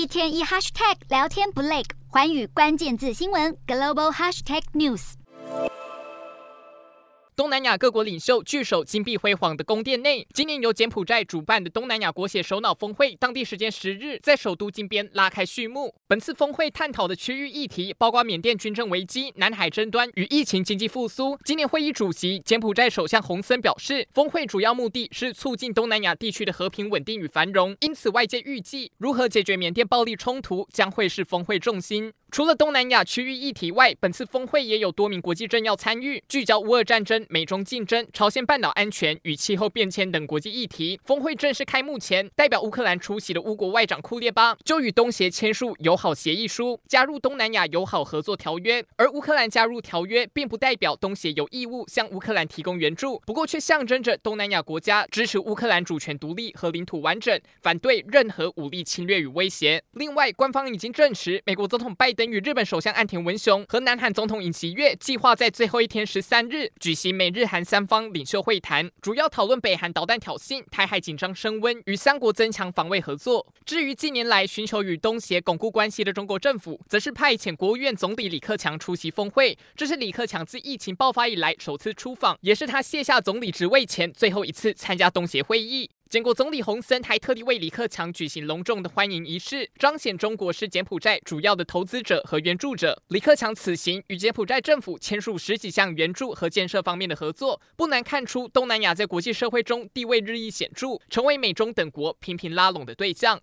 一天一 hashtag 聊天不累，环宇关键字新闻 global hashtag news。东南亚各国领袖聚首金碧辉煌的宫殿内，今年由柬埔寨主办的东南亚国协首脑峰会，当地时间十日在首都金边拉开序幕。本次峰会探讨的区域议题包括缅甸军政危机、南海争端与疫情经济复苏。今年会议主席柬埔寨首相洪森表示，峰会主要目的是促进东南亚地区的和平稳定与繁荣，因此外界预计如何解决缅甸暴力冲突将会是峰会重心。除了东南亚区域议题外，本次峰会也有多名国际政要参与，聚焦乌俄战争、美中竞争、朝鲜半岛安全与气候变迁等国际议题。峰会正式开幕前，代表乌克兰出席的乌国外长库列巴就与东协签署友好协议书，加入东南亚友好合作条约。而乌克兰加入条约，并不代表东协有义务向乌克兰提供援助，不过却象征着东南亚国家支持乌克兰主权独立和领土完整，反对任何武力侵略与威胁。另外，官方已经证实，美国总统拜登。与日本首相岸田文雄和南韩总统尹锡悦计划在最后一天十三日举行美日韩三方领袖会谈，主要讨论北韩导弹挑衅、台海紧张升温与三国增强防卫合作。至于近年来寻求与东协巩固关系的中国政府，则是派遣国务院总理李克强出席峰会，这是李克强自疫情爆发以来首次出访，也是他卸下总理职位前最后一次参加东协会议。柬国总理洪森还特地为李克强举行隆重的欢迎仪式，彰显中国是柬埔寨主要的投资者和援助者。李克强此行与柬埔寨政府签署十几项援助和建设方面的合作，不难看出东南亚在国际社会中地位日益显著，成为美中等国频频拉拢的对象。